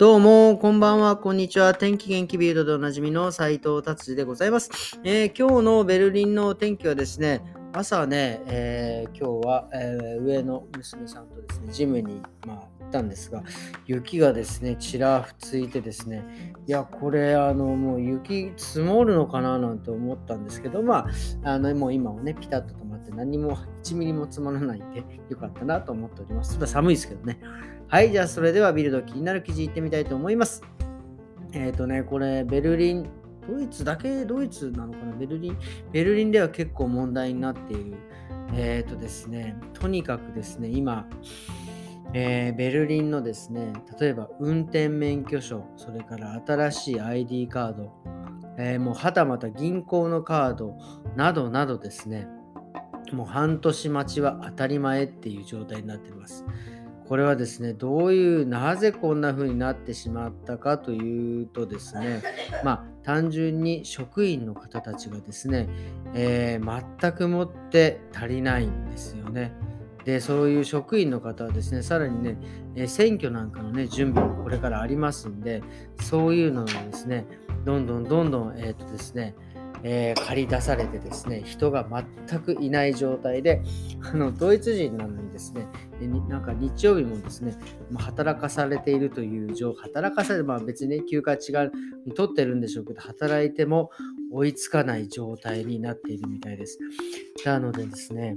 どうも、こんばんは、こんにちは。天気元気ビルドでおなじみの斉藤達治でございます、えー、今日のベルリンの天気はですね、朝ね、えー、今日は、えー、上の娘さんとですね、ジムに、まあ、ったんですが、雪がですね、ちらふついてですね、いや、これ、あの、もう雪積もるのかななんて思ったんですけど、まあ、あの、もう今はね、ピタッと止まって何も1ミリも積もらないんで、よかったなと思っております。ちょっと寒いですけどね。はい、じゃあそれではビルド気になる記事いってみたいと思います。えっ、ー、とね、これ、ベルリン、ドイツだけ？ドイツなのかな？ベルリン、ベルリンでは結構問題になっている。えっ、ー、とですね、とにかくですね、今、えー、ベルリンのですね、例えば運転免許証、それから新しい ID カード、えー、もうはたまた銀行のカードなどなどですね、もう半年待ちは当たり前っていう状態になっています。これはですね、どういう、なぜこんな風になってしまったかというとですね、まあ、単純に職員の方たちがですね、えー、全くもって足りないんですよね。で、そういう職員の方はですね、さらにね、え、選挙なんかのね、準備もこれからありますんで、そういうのをですね、どんどんどんどん、えっ、ー、とですね、えー、借り出されてですね、人が全くいない状態で、あのドイツ人なのにですね、なんか日曜日もですね、ま、働かされているという状、働かされて、まあ別に、ね、休暇違う取ってるんでしょうけど、働いても追いつかない状態になっているみたいです。なのでですね、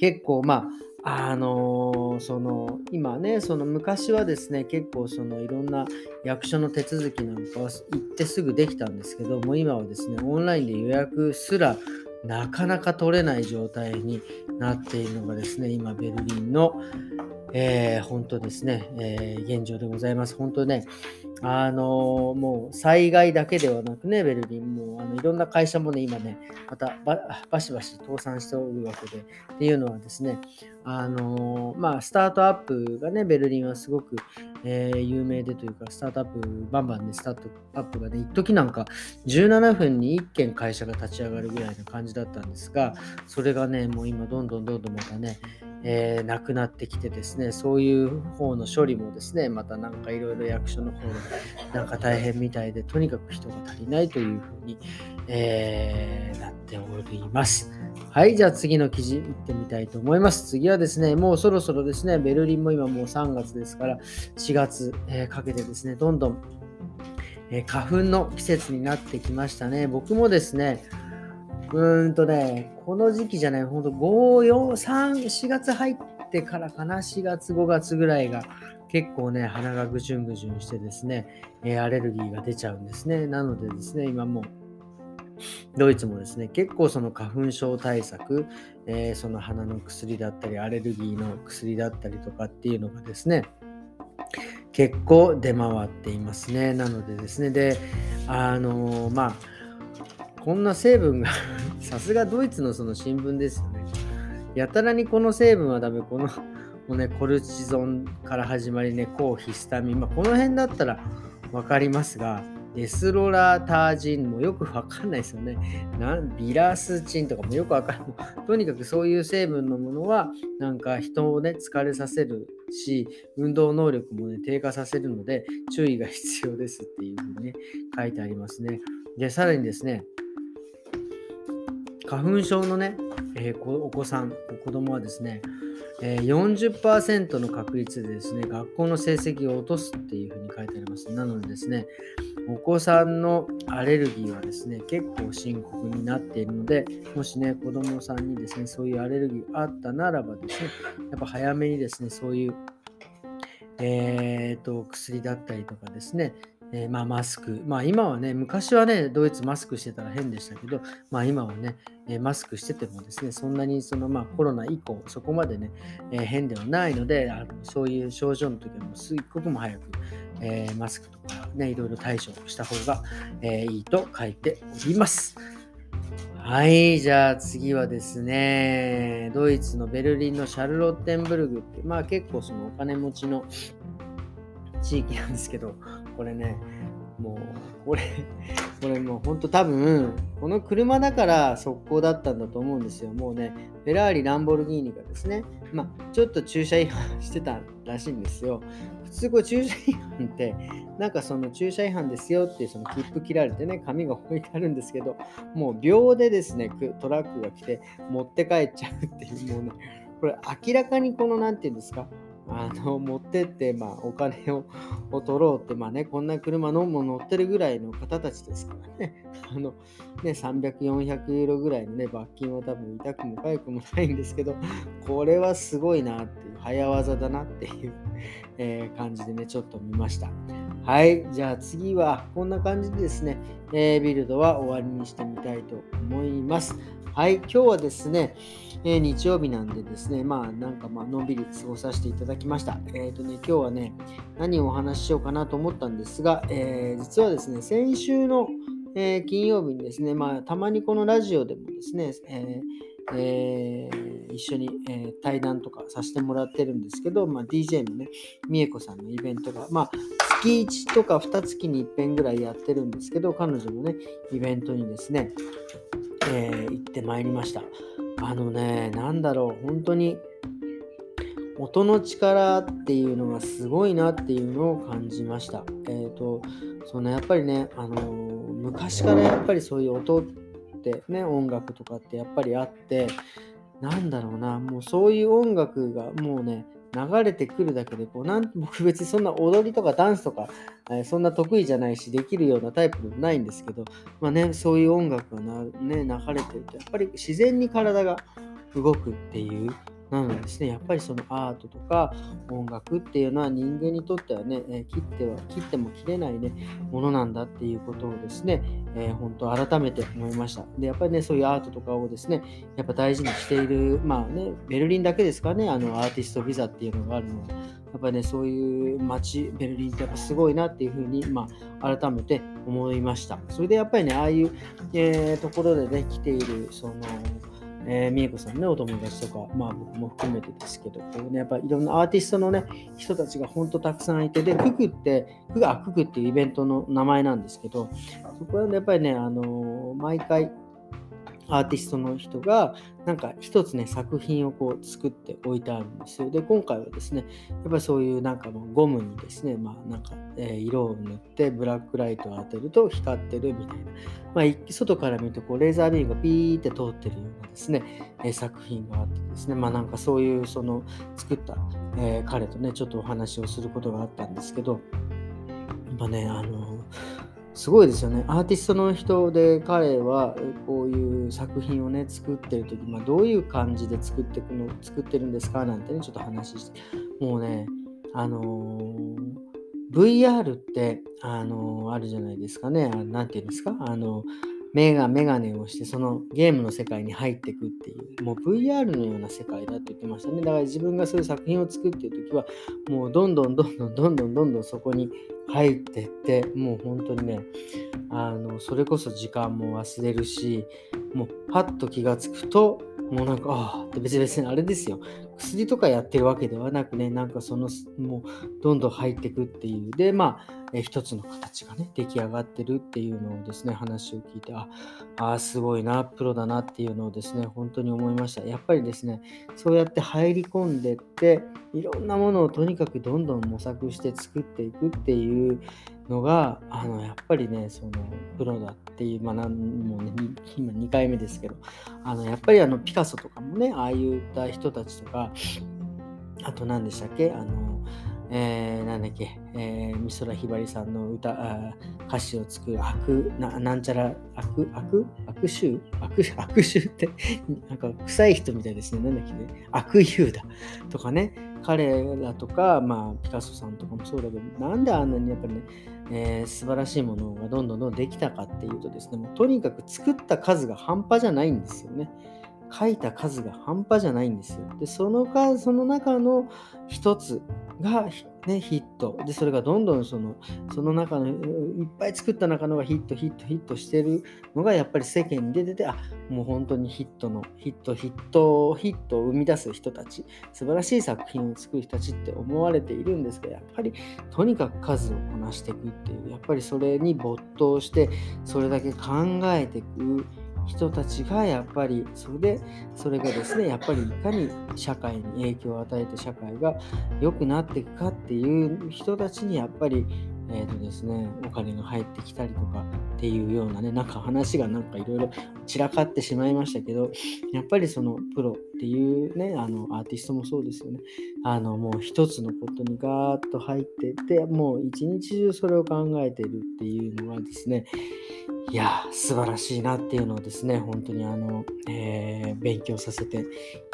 結構まあ、あのー、その今ねその昔はですね結構そのいろんな役所の手続きなんかは行ってすぐできたんですけども今はですねオンラインで予約すらなかなか取れない状態になっているのがですね今ベルリンの、えー、本当ですね、えー、現状でございます。本当ねあのもう災害だけではなくね、ベルリンもあのいろんな会社もね、今ね、またバシバシ倒産しておるわけで、っていうのはですね、あのまあ、スタートアップがね、ベルリンはすごく、えー、有名でというか、スタートアップ、バンバンね、スタートアップがね、一時なんか17分に1件会社が立ち上がるぐらいな感じだったんですが、それがね、もう今どんどんどんどんまたね、えー、なくなってきてですね、そういう方の処理もですね、またなんかいろいろ役所の方でなんか大変みたいで、とにかく人が足りないというふうに、えー、なっております。はい、じゃあ次の記事いってみたいと思います。次はですね、もうそろそろですね、ベルリンも今もう3月ですから、4月、えー、かけてですね、どんどん、え花粉の季節になってきましたね。僕もですね、うーんとね、この時期じゃない、ほんと5、4、3、4月入ってからかな、4月、5月ぐらいが結構ね、鼻がぐじゅんぐじゅんしてですね、えー、アレルギーが出ちゃうんですね。なのでですね、今もう、ドイツもですね、結構その花粉症対策、えー、その鼻の薬だったり、アレルギーの薬だったりとかっていうのがですね、結構出回っていますね。なのでですね、で、あのー、まあ、こんな成分がさすがドイツのその新聞ですよね。やたらにこの成分はダメ、この もうね、コルチゾンから始まりね、抗ヒスタミン、まあ、この辺だったら分かりますが、エスロラータージンもよくわかんないですよね。なんビラスチンとかもよくわかんない。とにかくそういう成分のものは、なんか人をね、疲れさせるし、運動能力もね、低下させるので、注意が必要ですっていうふうにね、書いてありますね。で、さらにですね、花粉症のね、えー、お子さん、子供はですね、えー、40%の確率でですね、学校の成績を落とすっていうふうに書いてあります。なのでですね、お子さんのアレルギーはですね、結構深刻になっているので、もしね、子供さんにですね、そういうアレルギーがあったならばですね、やっぱ早めにですね、そういう、えーと、薬だったりとかですね、えー、まあ、マスク。まあ今はね、昔はね、ドイツマスクしてたら変でしたけど、まあ今はね、えー、マスクしててもですね、そんなにそのまあコロナ以降、そこまでね、えー、変ではないので、あのそういう症状の時はもすっごくも早く、えマスクとかね、いろいろ対処した方が、えいいと書いております。はい、じゃあ次はですね、ドイツのベルリンのシャルロッテンブルグって、まあ結構そのお金持ちの地域なんですけど、これね、もう、これこれもうほんと多分、この車だから速攻だったんだと思うんですよ。もうね、フェラーリ、ランボルギーニがですね、まあ、ちょっと駐車違反してたらしいんですよ。普通こう駐車違反って、なんかその駐車違反ですよっていうその切符切られてね、紙が置いてあるんですけど、もう秒でですね、トラックが来て持って帰っちゃうっていう、もうね、これ明らかにこの、何て言うんですか、あの持ってって、まあ、お金を取ろうって、まあね、こんな車のも乗ってるぐらいの方たちですからね、あのね300、400ユーロぐらいの、ね、罰金は多分痛くも痒くもないんですけど、これはすごいなっていう、早業だなっていう、えー、感じでね、ちょっと見ました。はい、じゃあ次はこんな感じでですね、えー、ビルドは終わりにしてみたいと思います。はい、今日はですね、えー、日曜日なんでですね、まあなんかまあのんびり過ごさせていただきました。えっ、ー、とね、今日はね、何をお話ししようかなと思ったんですが、えー、実はですね、先週の、え金曜日にですね、まあたまにこのラジオでもですね、ええー、一緒に、えー、対談とかさせてもらってるんですけど、まあ、DJ のね、みえこさんのイベントが、まあ、月1とか2月に1遍ぐらいやってるんですけど、彼女のね、イベントにですね、えー、行ってまいりました。あのね、なんだろう、本当に音の力っていうのがすごいなっていうのを感じました。えっ、ー、と、そのやっぱりね、あの昔からやっぱりそういう音ってね、音楽とかってやっぱりあって、なんだろうな、もうそういう音楽がもうね、流れてくるだけでこうなん 僕別にそんな踊りとかダンスとか、えー、そんな得意じゃないしできるようなタイプでもないんですけど、まあね、そういう音楽がな、ね、流れてるとやっぱり自然に体が動くっていうなのですね、やっぱりそのアートとか音楽っていうのは人間にとってはね、え切っては切っても切れないね、ものなんだっていうことをですね、えー、本当改めて思いました。で、やっぱりね、そういうアートとかをですね、やっぱ大事にしている、まあね、ベルリンだけですかね、あのアーティストビザっていうのがあるのは、やっぱりね、そういう街、ベルリンってやっぱすごいなっていうふうに、まあ、改めて思いました。それでやっぱりね、ああいう、えー、ところでね、来ている、その、えー、美恵子さんね、お友達とか、まあ僕も含めてですけど、こうね、やっぱいろんなアーティストのね、人たちが本当たくさんいて、で、ククって、クがククっていうイベントの名前なんですけど、そこはねやっぱりね、あのー、毎回、アーティストの人がなんか一つね作品をこう作って置いてあるんですよ。で今回はですねやっぱりそういうなんかのゴムにですねまあなんか、え、色を塗ってブラックライトを当てると光ってるみたいな、まあ、外から見るとこうレーザービームがピーって通ってるようなですね、え、作品があってですねまあなんかそういうその作った、え、彼とねちょっとお話をすることがあったんですけどやっぱねあのすごいですよね。アーティストの人で彼はこういう作品をね作ってる時、まあ、どういう感じで作ってくの作ってるんですかなんてねちょっと話してもうねあのー、VR ってあのー、あるじゃないですかね。何て言うんですか？あの目がメガネをしてそのゲームの世界に入っていくっていうもう VR のような世界だって言ってましたね。だから自分がそういう作品を作ってる時はもうどんどんどんどんどんどんどんどんそこに入ってってもう本当にねあのそれこそ時間も忘れるしもうパッと気がつくともうなんかああって別々にあれですよ。薬とかやってるわけではなくねなんかそのもうどんどん入っていくっていう。でまあえ一つの形がね出来上がってるっていうのをですね話を聞いてああすごいなプロだなっていうのをですね本当に思いました。やっぱりですねそうやって入り込んでっていろんなものをとにかくどんどん模索して作っていくっていうのがあのやっぱりねそのプロだっていうまあ何もね今2回目ですけどあのやっぱりあのピカソとかもねああいった人たちとかあと何でしたっけ？あのえー、なんだっけ、えー、美空ひばりさんの歌あ歌詞を作る悪ななんちゃら悪悪悪臭？悪悪臭って なんか臭い人みたいですね。なんだっけね。悪友だ。とかね。彼らとか、まあ、ピカソさんとかもそうだけどなんであんなにやっぱりね、えー、素晴らしいものがどんどんどんできたかっていうとですねもうとにかく作った数が半端じゃないんですよね。書いた数が半端じゃないんですよ。で、その数、その中の一つが、ね、ヒット。で、それがどんどんその、その中の、いっぱい作った中のがヒット、ヒット、ヒットしてるのが、やっぱり世間に出てて、あ、もう本当にヒットの、ヒット、ヒット、ヒットを生み出す人たち、素晴らしい作品を作る人たちって思われているんですが、やっぱり、とにかく数をこなしていくっていう、やっぱりそれに没頭して、それだけ考えていく。人たちがやっぱりそれでそれがですね やっぱりいかに社会に影響を与えて社会が良くなっていくかっていう人たちにやっぱりえーとですね、お金が入ってきたりとかっていうようなね、なんか話がなんかいろいろ散らかってしまいましたけど、やっぱりそのプロっていうね、あのアーティストもそうですよね。あのもう一つのことにガーッと入ってって、もう一日中それを考えてるっていうのがですね、いや、素晴らしいなっていうのをですね、本当にあの、えー、勉強させて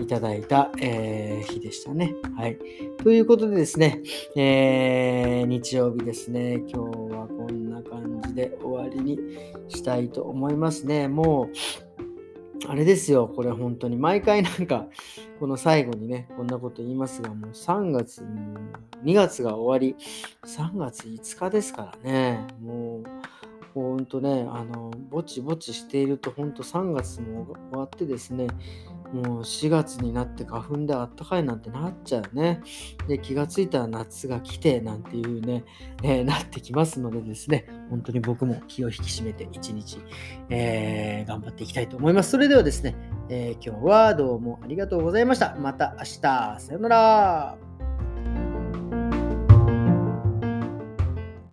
いただいた、えー、日でしたね。はい。ということでですね、えー、日曜日ですね、今日はこんな感じで終わりにしたいと思いますね。もう、あれですよ、これ本当に毎回なんか、この最後にね、こんなこと言いますが、もう3月、2月が終わり、3月5日ですからね、もう、ほんとね、あの、ぼちぼちしていると、ほんと3月も終わってですね、もう4月になって花粉であったかいなんてなっちゃうね。で、気がついたら夏が来てなんていうね、えー、なってきますのでですね、本当に僕も気を引き締めて一日、えー、頑張っていきたいと思います。それではですね、えー、今日はどうもありがとうございました。また明日、さよなら。